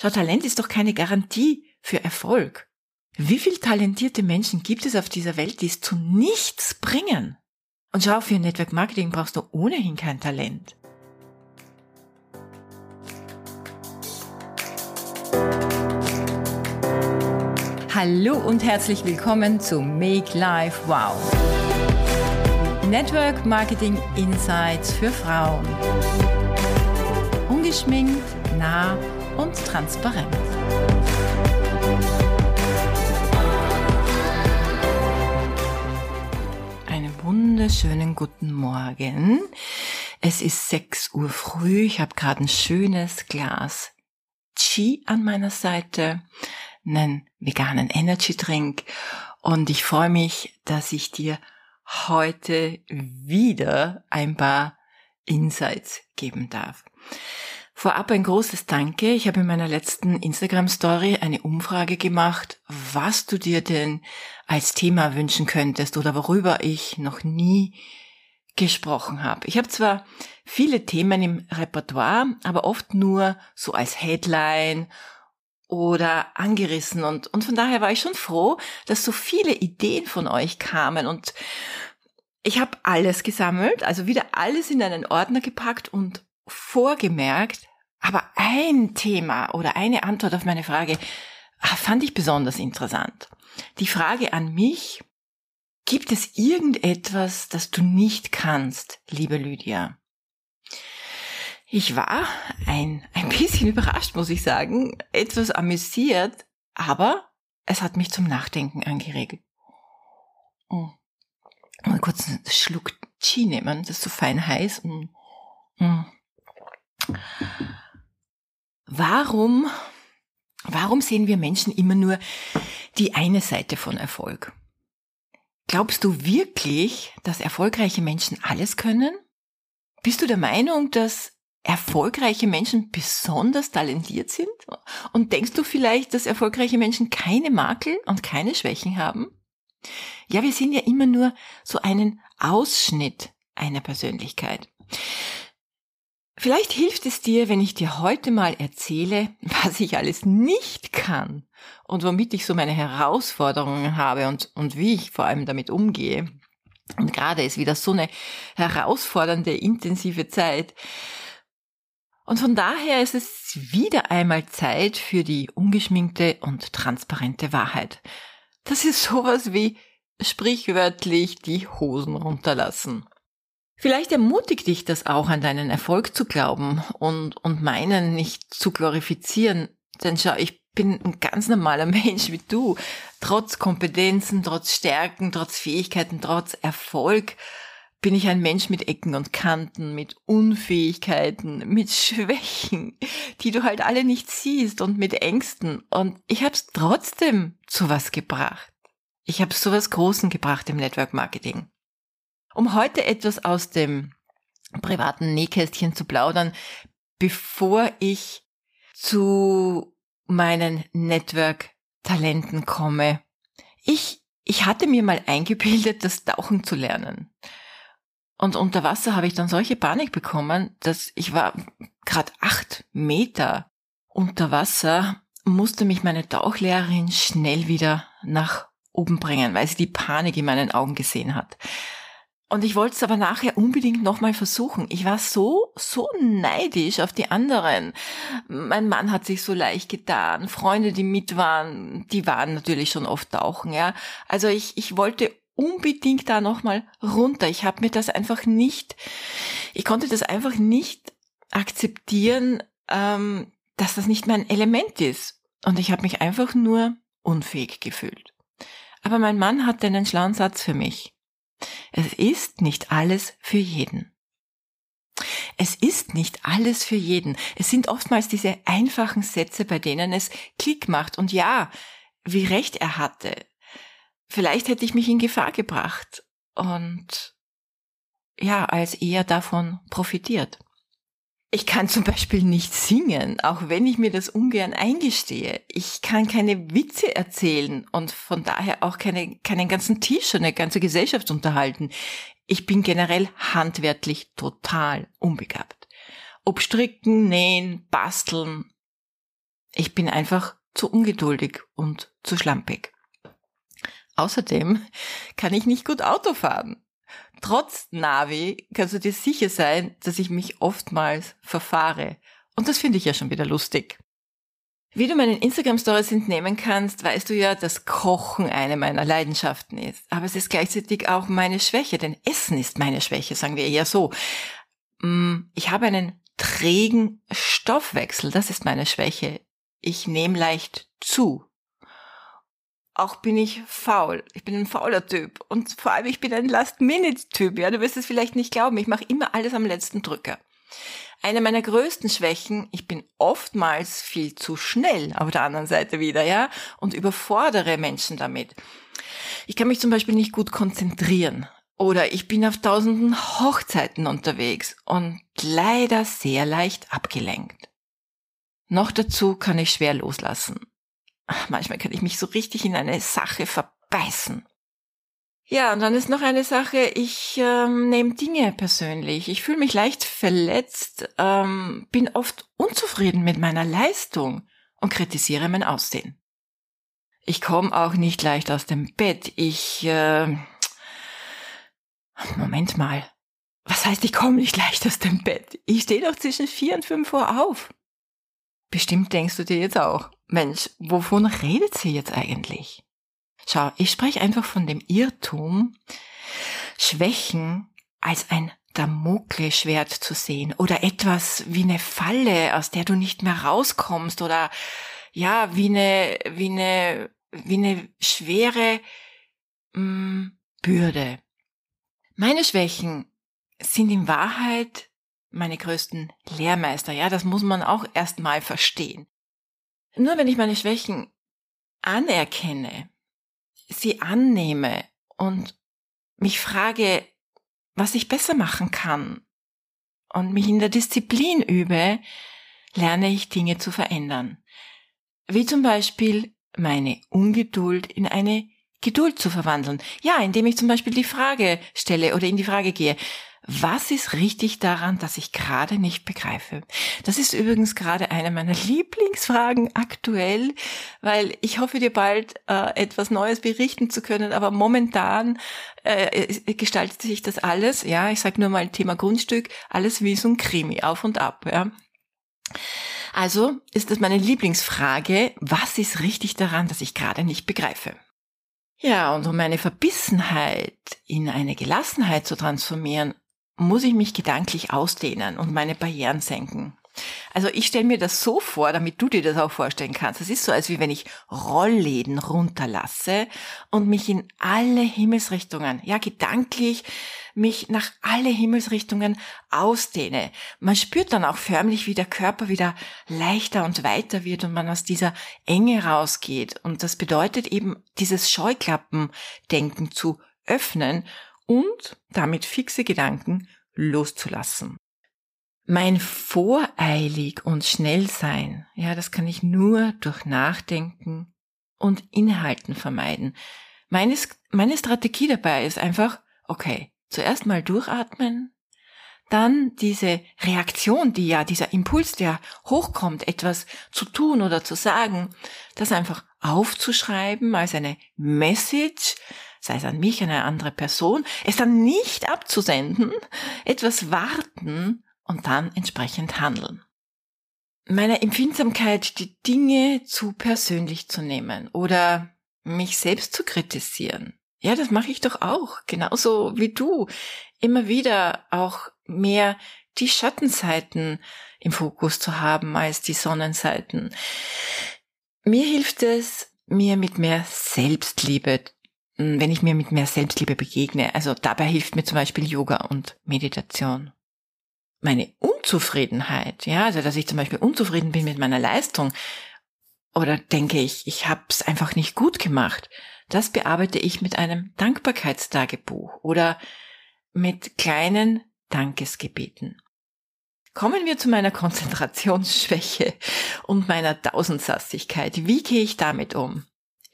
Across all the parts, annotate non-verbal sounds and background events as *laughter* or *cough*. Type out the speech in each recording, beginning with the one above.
Schau, Talent ist doch keine Garantie für Erfolg. Wie viele talentierte Menschen gibt es auf dieser Welt, die es zu nichts bringen? Und schau, für Network Marketing brauchst du ohnehin kein Talent. Hallo und herzlich willkommen zu Make Life Wow. Network Marketing Insights für Frauen. Ungeschminkt, nah und transparent. Einen wunderschönen guten Morgen. Es ist 6 Uhr früh. Ich habe gerade ein schönes Glas Chi an meiner Seite, einen veganen Energy Drink und ich freue mich, dass ich dir heute wieder ein paar Insights geben darf. Vorab ein großes Danke. Ich habe in meiner letzten Instagram-Story eine Umfrage gemacht, was du dir denn als Thema wünschen könntest oder worüber ich noch nie gesprochen habe. Ich habe zwar viele Themen im Repertoire, aber oft nur so als Headline oder angerissen und, und von daher war ich schon froh, dass so viele Ideen von euch kamen und ich habe alles gesammelt, also wieder alles in einen Ordner gepackt und vorgemerkt, aber ein Thema oder eine Antwort auf meine Frage ah, fand ich besonders interessant. Die Frage an mich, gibt es irgendetwas, das du nicht kannst, liebe Lydia? Ich war ein, ein bisschen *laughs* überrascht, muss ich sagen, etwas amüsiert, aber es hat mich zum Nachdenken angeregt. Oh. Mal kurz einen Schluck Chi nehmen, das ist so fein heiß. Mm. Mm. Warum, warum sehen wir Menschen immer nur die eine Seite von Erfolg? Glaubst du wirklich, dass erfolgreiche Menschen alles können? Bist du der Meinung, dass erfolgreiche Menschen besonders talentiert sind? Und denkst du vielleicht, dass erfolgreiche Menschen keine Makel und keine Schwächen haben? Ja, wir sehen ja immer nur so einen Ausschnitt einer Persönlichkeit. Vielleicht hilft es dir, wenn ich dir heute mal erzähle, was ich alles nicht kann und womit ich so meine Herausforderungen habe und, und wie ich vor allem damit umgehe. Und gerade ist wieder so eine herausfordernde, intensive Zeit. Und von daher ist es wieder einmal Zeit für die ungeschminkte und transparente Wahrheit. Das ist sowas wie sprichwörtlich die Hosen runterlassen. Vielleicht ermutigt dich das auch, an deinen Erfolg zu glauben und, und meinen nicht zu glorifizieren. Denn schau, ich bin ein ganz normaler *laughs* Mensch wie du. Trotz Kompetenzen, trotz Stärken, trotz Fähigkeiten, trotz Erfolg bin ich ein Mensch mit Ecken und Kanten, mit Unfähigkeiten, *laughs* mit Schwächen, die du halt alle nicht siehst und mit Ängsten. Und ich habe es trotzdem zu was gebracht. Ich habe zu was Großen gebracht im Network Marketing. Um heute etwas aus dem privaten Nähkästchen zu plaudern, bevor ich zu meinen Network-Talenten komme. Ich, ich hatte mir mal eingebildet, das Tauchen zu lernen. Und unter Wasser habe ich dann solche Panik bekommen, dass ich war gerade acht Meter unter Wasser, musste mich meine Tauchlehrerin schnell wieder nach oben bringen, weil sie die Panik in meinen Augen gesehen hat. Und ich wollte es aber nachher unbedingt nochmal versuchen. Ich war so, so neidisch auf die anderen. Mein Mann hat sich so leicht getan. Freunde, die mit waren, die waren natürlich schon oft tauchen, ja. Also ich, ich wollte unbedingt da nochmal runter. Ich habe mir das einfach nicht, ich konnte das einfach nicht akzeptieren, ähm, dass das nicht mein Element ist. Und ich habe mich einfach nur unfähig gefühlt. Aber mein Mann hatte einen schlauen Satz für mich. Es ist nicht alles für jeden. Es ist nicht alles für jeden. Es sind oftmals diese einfachen Sätze, bei denen es Klick macht. Und ja, wie recht er hatte. Vielleicht hätte ich mich in Gefahr gebracht und ja, als er davon profitiert. Ich kann zum Beispiel nicht singen, auch wenn ich mir das ungern eingestehe. Ich kann keine Witze erzählen und von daher auch keine, keinen ganzen Tisch, eine ganze Gesellschaft unterhalten. Ich bin generell handwerklich total unbegabt. Ob stricken, nähen, basteln, Ich bin einfach zu ungeduldig und zu schlampig. Außerdem kann ich nicht gut Auto fahren. Trotz Navi kannst du dir sicher sein, dass ich mich oftmals verfahre. Und das finde ich ja schon wieder lustig. Wie du meinen Instagram-Stories entnehmen kannst, weißt du ja, dass Kochen eine meiner Leidenschaften ist. Aber es ist gleichzeitig auch meine Schwäche, denn Essen ist meine Schwäche, sagen wir eher so. Mm, ich habe einen trägen Stoffwechsel, das ist meine Schwäche. Ich nehme leicht zu. Auch bin ich faul. Ich bin ein fauler Typ. Und vor allem, ich bin ein Last-Minute-Typ. Ja, du wirst es vielleicht nicht glauben. Ich mache immer alles am letzten Drücker. Eine meiner größten Schwächen, ich bin oftmals viel zu schnell auf der anderen Seite wieder, ja, und überfordere Menschen damit. Ich kann mich zum Beispiel nicht gut konzentrieren. Oder ich bin auf tausenden Hochzeiten unterwegs und leider sehr leicht abgelenkt. Noch dazu kann ich schwer loslassen. Manchmal kann ich mich so richtig in eine Sache verbeißen. Ja, und dann ist noch eine Sache, ich ähm, nehme Dinge persönlich. Ich fühle mich leicht verletzt, ähm, bin oft unzufrieden mit meiner Leistung und kritisiere mein Aussehen. Ich komme auch nicht leicht aus dem Bett. Ich... Äh, Moment mal. Was heißt, ich komme nicht leicht aus dem Bett? Ich stehe doch zwischen vier und fünf Uhr auf. Bestimmt denkst du dir jetzt auch, Mensch, wovon redet sie jetzt eigentlich? Schau, ich spreche einfach von dem Irrtum, Schwächen als ein Damoklesschwert zu sehen oder etwas wie eine Falle, aus der du nicht mehr rauskommst oder ja, wie eine, wie eine, wie eine schwere mh, mm, Bürde. Meine Schwächen sind in Wahrheit meine größten Lehrmeister. Ja, das muss man auch erstmal verstehen. Nur wenn ich meine Schwächen anerkenne, sie annehme und mich frage, was ich besser machen kann und mich in der Disziplin übe, lerne ich Dinge zu verändern. Wie zum Beispiel meine Ungeduld in eine Geduld zu verwandeln. Ja, indem ich zum Beispiel die Frage stelle oder in die Frage gehe, was ist richtig daran, dass ich gerade nicht begreife? Das ist übrigens gerade eine meiner *laughs* Lieblingsfragen aktuell, weil ich hoffe dir bald äh, etwas Neues berichten zu können, aber momentan äh, gestaltet sich das alles, ja, ich sage nur mal Thema Grundstück, alles wie so ein Krimi, auf und ab, ja. Also ist das meine Lieblingsfrage, was ist richtig daran, dass ich gerade nicht begreife? Ja, und um meine Verbissenheit in eine Gelassenheit zu transformieren, muss ich mich gedanklich ausdehnen und meine Barrieren senken. Also ich stelle mir das so vor, damit du dir das auch vorstellen kannst. Es ist so, als wie wenn ich Rollläden runterlasse und mich in alle Himmelsrichtungen, ja gedanklich mich nach alle Himmelsrichtungen ausdehne. Man spürt dann auch förmlich, wie der Körper wieder leichter und weiter wird und man aus dieser Enge rausgeht. Und das bedeutet eben, dieses Scheuklappendenken zu öffnen und damit fixe Gedanken loszulassen. Mein voreilig und schnell sein, ja, das kann ich nur durch Nachdenken und Inhalten vermeiden. Meine, meine Strategie dabei ist einfach, okay, zuerst mal durchatmen, dann diese Reaktion, die ja, dieser Impuls, der hochkommt, etwas zu tun oder zu sagen, das einfach aufzuschreiben als eine Message, sei es an mich, an eine andere Person, es dann nicht abzusenden, etwas warten und dann entsprechend handeln. Meine Empfindsamkeit, die Dinge zu persönlich zu nehmen oder mich selbst zu kritisieren. Ja, das mache ich doch auch, genauso wie du. Immer wieder auch mehr die Schattenseiten im Fokus zu haben als die Sonnenseiten. Mir hilft es, mir mit mehr Selbstliebe wenn ich mir mit mehr Selbstliebe begegne. Also dabei hilft mir zum Beispiel Yoga und Meditation. Meine Unzufriedenheit, ja, also dass ich zum Beispiel unzufrieden bin mit meiner Leistung oder denke ich, ich habe es einfach nicht gut gemacht, das bearbeite ich mit einem Dankbarkeitstagebuch oder mit kleinen Dankesgebeten. Kommen wir zu meiner Konzentrationsschwäche und meiner Tausendsassigkeit. Wie gehe ich damit um?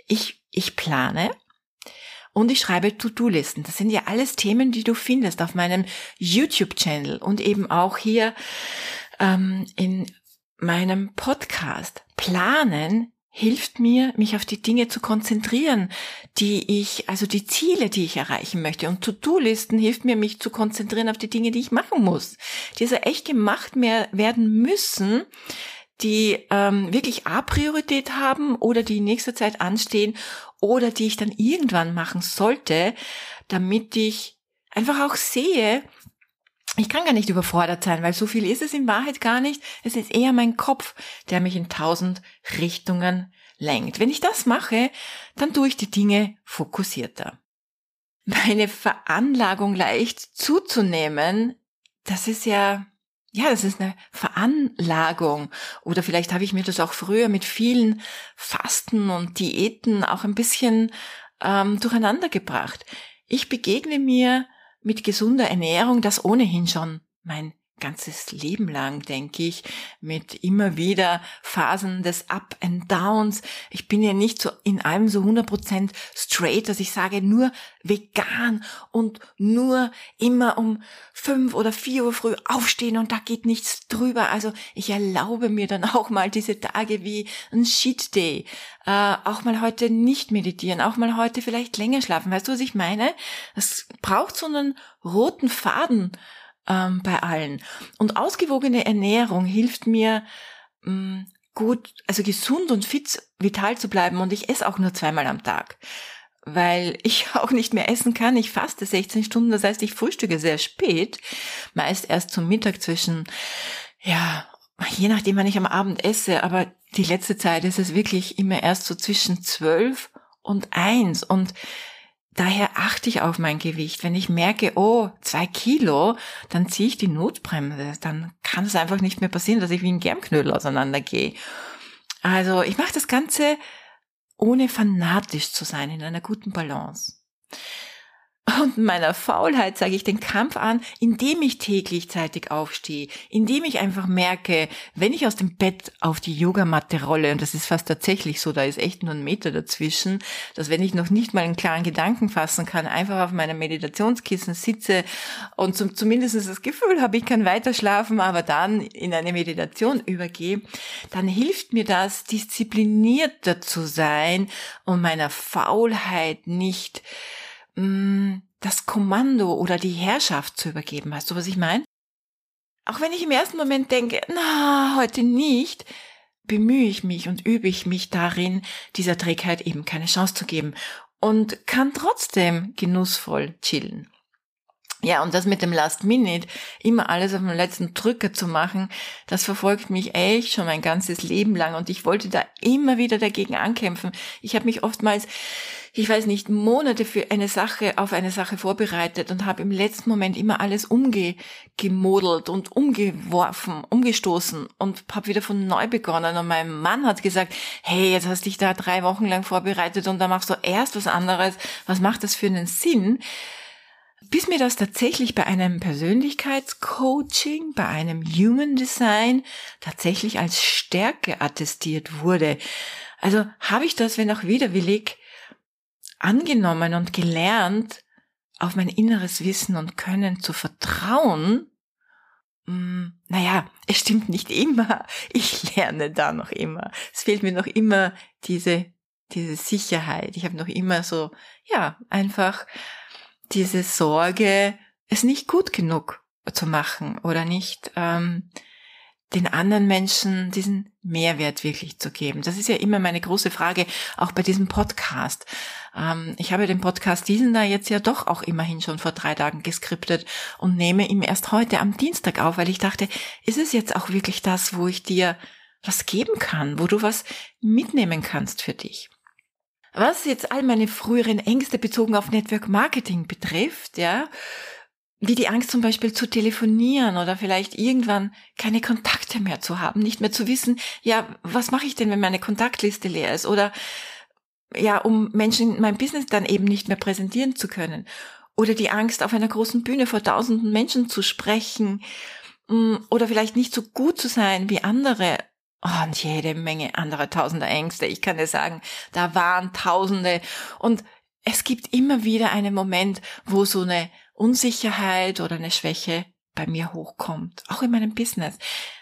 Ich, ich plane und ich schreibe To-Do-Listen. Das sind ja alles Themen, die du findest auf meinem YouTube-Channel und eben auch hier ähm, in meinem Podcast. Planen hilft mir, mich auf die Dinge zu konzentrieren, die ich, also die Ziele, die ich erreichen möchte. Und To-Do-Listen hilft mir, mich zu konzentrieren auf die Dinge, die ich machen muss, die also echt gemacht mehr werden müssen, die ähm, wirklich A-Priorität haben oder die in nächster Zeit anstehen oder die ich dann irgendwann machen sollte, damit ich einfach auch sehe, ich kann gar nicht überfordert sein, weil so viel ist es in Wahrheit gar nicht. Es ist eher mein Kopf, der mich in tausend Richtungen lenkt. Wenn ich das mache, dann tue ich die Dinge fokussierter. Meine Veranlagung leicht zuzunehmen, das ist ja, ja, das ist eine Veranlagung. Oder vielleicht habe ich mir das auch früher mit vielen Fasten und Diäten auch ein bisschen ähm, durcheinander gebracht. Ich begegne mir mit gesunder Ernährung, das ohnehin schon mein ganzes Leben lang, denke ich, mit immer wieder Phasen des Up and Downs. Ich bin ja nicht so in allem so 100% straight, dass ich sage, nur vegan und nur immer um fünf oder vier Uhr früh aufstehen und da geht nichts drüber. Also ich erlaube mir dann auch mal diese Tage wie ein Sheet Day, äh, auch mal heute nicht meditieren, auch mal heute vielleicht länger schlafen. Weißt du, was ich meine? Es braucht so einen roten Faden ähm, bei allen. Und ausgewogene Ernährung hilft mir, mh, mm, gut, also gesund und fit, vital zu bleiben. Und ich esse auch nur zweimal am Tag, weil *laughs* ich auch nicht mehr essen kann. Ich faste 16 Stunden, das heißt, ich frühstücke sehr spät, meist erst zum Mittag zwischen, ja, je nachdem, wann ich am Abend esse, aber die letzte Zeit ist es wirklich immer erst so zwischen zwölf und eins. Und Daher achte ich auf mein Gewicht. Wenn ich merke, oh, zwei Kilo, dann ziehe ich die Notbremse. Dann kann es einfach nicht mehr passieren, dass ich wie ein Germknödel auseinandergehe. Also ich mache das Ganze ohne fanatisch zu sein, in einer guten Balance und meiner Faulheit sage ich den Kampf an, indem ich täglich zeitig aufstehe, indem ich einfach merke, wenn ich aus dem Bett auf die Yogamatte rolle, und das ist fast tatsächlich so, da ist echt nur ein Meter dazwischen, dass wenn ich noch nicht mal einen klaren Gedanken fassen kann, einfach auf meinem Meditationskissen sitze und zum, zumindest das Gefühl habe, ich kann weiter schlafen, aber dann in eine Meditation übergehe, dann hilft mir das, disziplinierter zu sein und meiner Faulheit nicht Mm, das Kommando oder die Herrschaft zu übergeben. Weißt du, was ich meine? Auch wenn ich im ersten Moment denke, na, heute nicht, bemühe ich mich und übe ich mich darin, dieser Trägheit eben keine Chance zu geben und kann trotzdem genussvoll chillen. Ja, und das mit dem Last Minute, immer alles auf dem letzten Drücker zu machen, das verfolgt mich echt schon mein ganzes Leben lang und ich wollte da immer wieder dagegen ankämpfen. Ich habe mich oftmals, ich weiß nicht, Monate für eine Sache auf eine Sache vorbereitet und habe im letzten Moment immer alles umgemodelt und umgeworfen, umgestoßen und habe wieder von neu begonnen und mein Mann hat gesagt, hey, jetzt hast dich da drei Wochen lang vorbereitet und da machst du erst was anderes. Was macht das für einen Sinn? Bis mir das tatsächlich bei einem Persönlichkeitscoaching, bei einem Human Design tatsächlich als Stärke attestiert wurde. Also habe ich das, wenn auch widerwillig, angenommen und gelernt, auf mein inneres Wissen und Können zu vertrauen. Hm, naja, es stimmt nicht immer. Ich lerne da noch immer. Es fehlt mir noch immer diese, diese Sicherheit. Ich habe noch immer so, ja, einfach diese Sorge, es nicht gut genug zu machen oder nicht ähm, den anderen Menschen diesen Mehrwert wirklich zu geben. Das ist ja immer meine große Frage, auch bei diesem Podcast. Ähm, ich habe den Podcast diesen da jetzt ja doch auch immerhin schon vor drei Tagen geskriptet und nehme ihn erst heute am Dienstag auf, weil ich dachte, ist es jetzt auch wirklich das, wo ich dir was geben kann, wo du was mitnehmen kannst für dich? Was jetzt all meine früheren Ängste bezogen auf Network Marketing betrifft, ja, wie die Angst zum Beispiel zu telefonieren oder vielleicht irgendwann keine Kontakte mehr zu haben, nicht mehr zu wissen, ja, was mache ich denn, wenn meine Kontaktliste leer ist? Oder ja, um Menschen mein Business dann eben nicht mehr präsentieren zu können. Oder die Angst auf einer großen Bühne vor tausenden Menschen zu sprechen mm, oder vielleicht nicht so gut zu sein wie andere und jede Menge anderer tausender Ängste. Ich kann dir sagen, da waren tausende. Und es gibt immer wieder einen Moment, wo so eine Unsicherheit oder eine Schwäche bei mir hochkommt. Auch in meinem Business.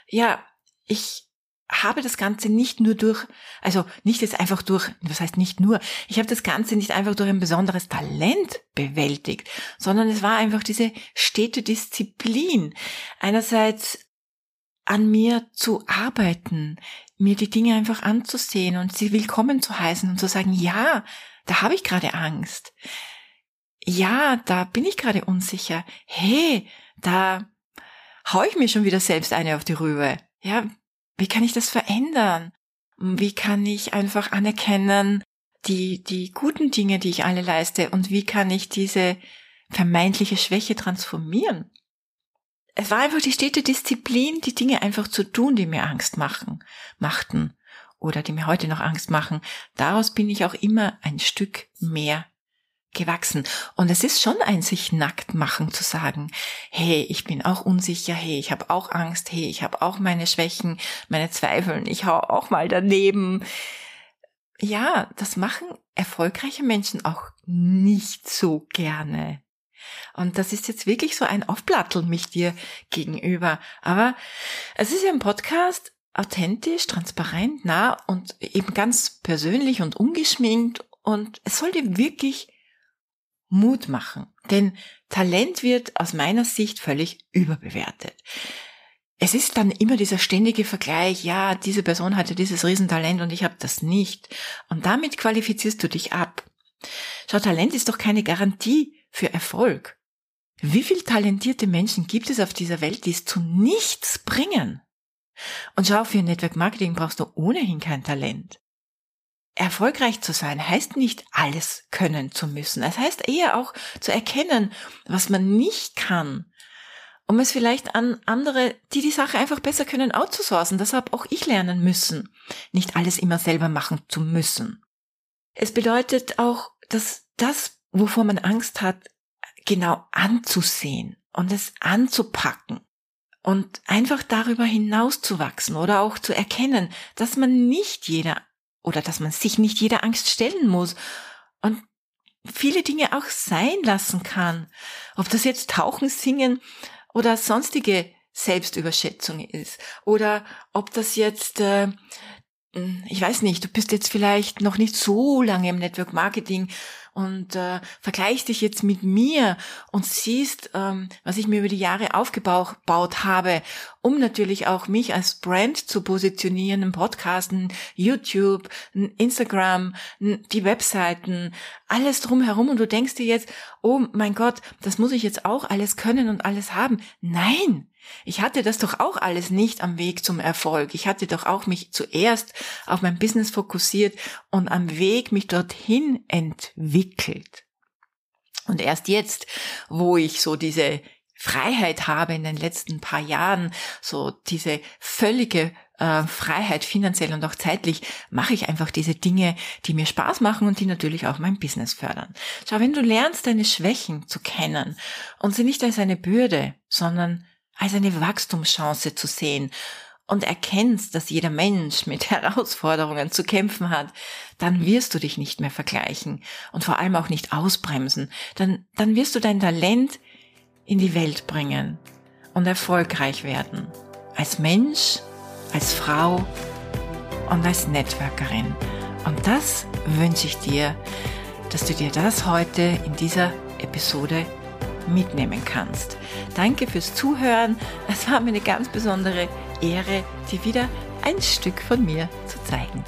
Ja, ich habe das Ganze nicht nur durch, also nicht jetzt einfach durch, was heißt nicht nur, ich habe das Ganze nicht einfach durch ein besonderes Talent bewältigt, sondern es war einfach diese stete Disziplin. Einerseits an mir zu arbeiten, mir die Dinge einfach anzusehen und sie willkommen zu heißen und zu sagen, ja, da habe ich gerade Angst. Ja, da bin ich gerade unsicher. Hey, da hau ich mir schon wieder selbst eine auf die Rübe. Ja, wie kann ich das verändern? Wie kann ich einfach anerkennen, die, die guten Dinge, die ich alle leiste und wie kann ich diese vermeintliche Schwäche transformieren? Es war einfach die stete Disziplin, die Dinge einfach zu tun, die mir Angst machen, machten oder die mir heute noch Angst machen. Daraus bin ich auch immer ein Stück mehr gewachsen. Und es ist schon ein sich nackt machen zu sagen, hey, ich bin auch unsicher, hey, ich habe auch Angst, hey, ich habe auch meine Schwächen, meine Zweifel, ich hau auch mal daneben. Ja, das machen erfolgreiche Menschen auch nicht so gerne. Und das ist jetzt wirklich so ein Aufplatteln mich dir gegenüber. Aber es ist ja ein Podcast, authentisch, transparent, nah und eben ganz persönlich und ungeschminkt. Und es soll dir wirklich Mut machen. Denn Talent wird aus meiner Sicht völlig überbewertet. Es ist dann immer dieser ständige Vergleich, ja, diese Person hatte dieses Riesentalent und ich habe das nicht. Und damit qualifizierst du dich ab. Schau, Talent ist doch keine Garantie für Erfolg. Wie viel talentierte Menschen gibt es auf dieser Welt, die es zu nichts bringen? Und schau, für Network Marketing brauchst du ohnehin kein Talent. Erfolgreich zu sein heißt nicht alles können zu müssen. Es heißt eher auch zu erkennen, was man nicht kann, um es vielleicht an andere, die die Sache einfach besser können, outzusourcen. Das habe auch ich lernen müssen, nicht alles immer selber machen zu müssen. Es bedeutet auch, dass das, wovor man Angst hat, genau anzusehen und es anzupacken und einfach darüber hinauszuwachsen oder auch zu erkennen, dass man nicht jeder oder dass man sich nicht jeder Angst stellen muss und viele Dinge auch sein lassen kann. Ob das jetzt Tauchen, Singen oder sonstige Selbstüberschätzung ist oder ob das jetzt äh, ich weiß nicht, du bist jetzt vielleicht noch nicht so lange im Network Marketing und äh, vergleichst dich jetzt mit mir und siehst, ähm, was ich mir über die Jahre aufgebaut habe, um natürlich auch mich als Brand zu positionieren, im Podcasten, YouTube, Instagram, die Webseiten, alles drumherum und du denkst dir jetzt, oh mein Gott, das muss ich jetzt auch alles können und alles haben. Nein! Ich hatte das doch auch alles nicht am Weg zum Erfolg. Ich hatte doch auch mich zuerst auf mein Business fokussiert und am Weg mich dorthin entwickelt. Und erst jetzt, wo ich so diese Freiheit habe in den letzten paar Jahren, so diese völlige äh, Freiheit finanziell und auch zeitlich, mache ich einfach diese Dinge, die mir Spaß machen und die natürlich auch mein Business fördern. Schau, wenn du lernst, deine Schwächen zu kennen und sie nicht als eine Bürde, sondern als eine Wachstumschance zu sehen und erkennst, dass jeder Mensch mit *laughs* Herausforderungen zu kämpfen hat, dann wirst du dich nicht mehr vergleichen und vor allem auch nicht ausbremsen. Dann, dann wirst du dein Talent in die Welt bringen und erfolgreich werden. Als Mensch, als Frau und als Networkerin. Und das wünsche ich dir, dass du dir das heute in dieser Episode mitnehmen kannst. Danke fürs Zuhören. Es war mir eine ganz besondere Ehre, dir wieder ein Stück von mir zu zeigen.